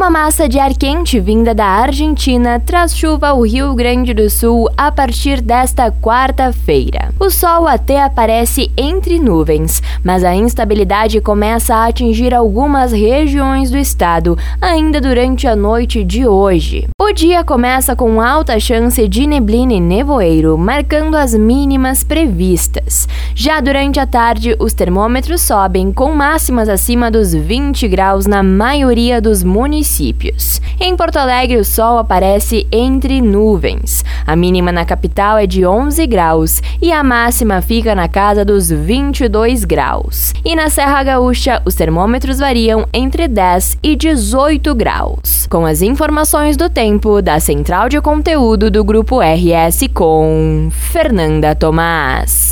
Uma massa de ar quente vinda da Argentina traz chuva ao Rio Grande do Sul a partir desta quarta-feira. O sol até aparece entre nuvens, mas a instabilidade começa a atingir algumas regiões do estado ainda durante a noite de hoje. O dia começa com alta chance de neblina e nevoeiro, marcando as mínimas previstas. Já durante a tarde, os termômetros sobem com máximas acima dos 20 graus na maioria dos municípios. Em Porto Alegre, o sol aparece entre nuvens. A mínima na capital é de 11 graus e a máxima fica na casa dos 22 graus. E na Serra Gaúcha, os termômetros variam entre 10 e 18 graus. Com as informações do tempo da Central de Conteúdo do Grupo RS com Fernanda Tomás.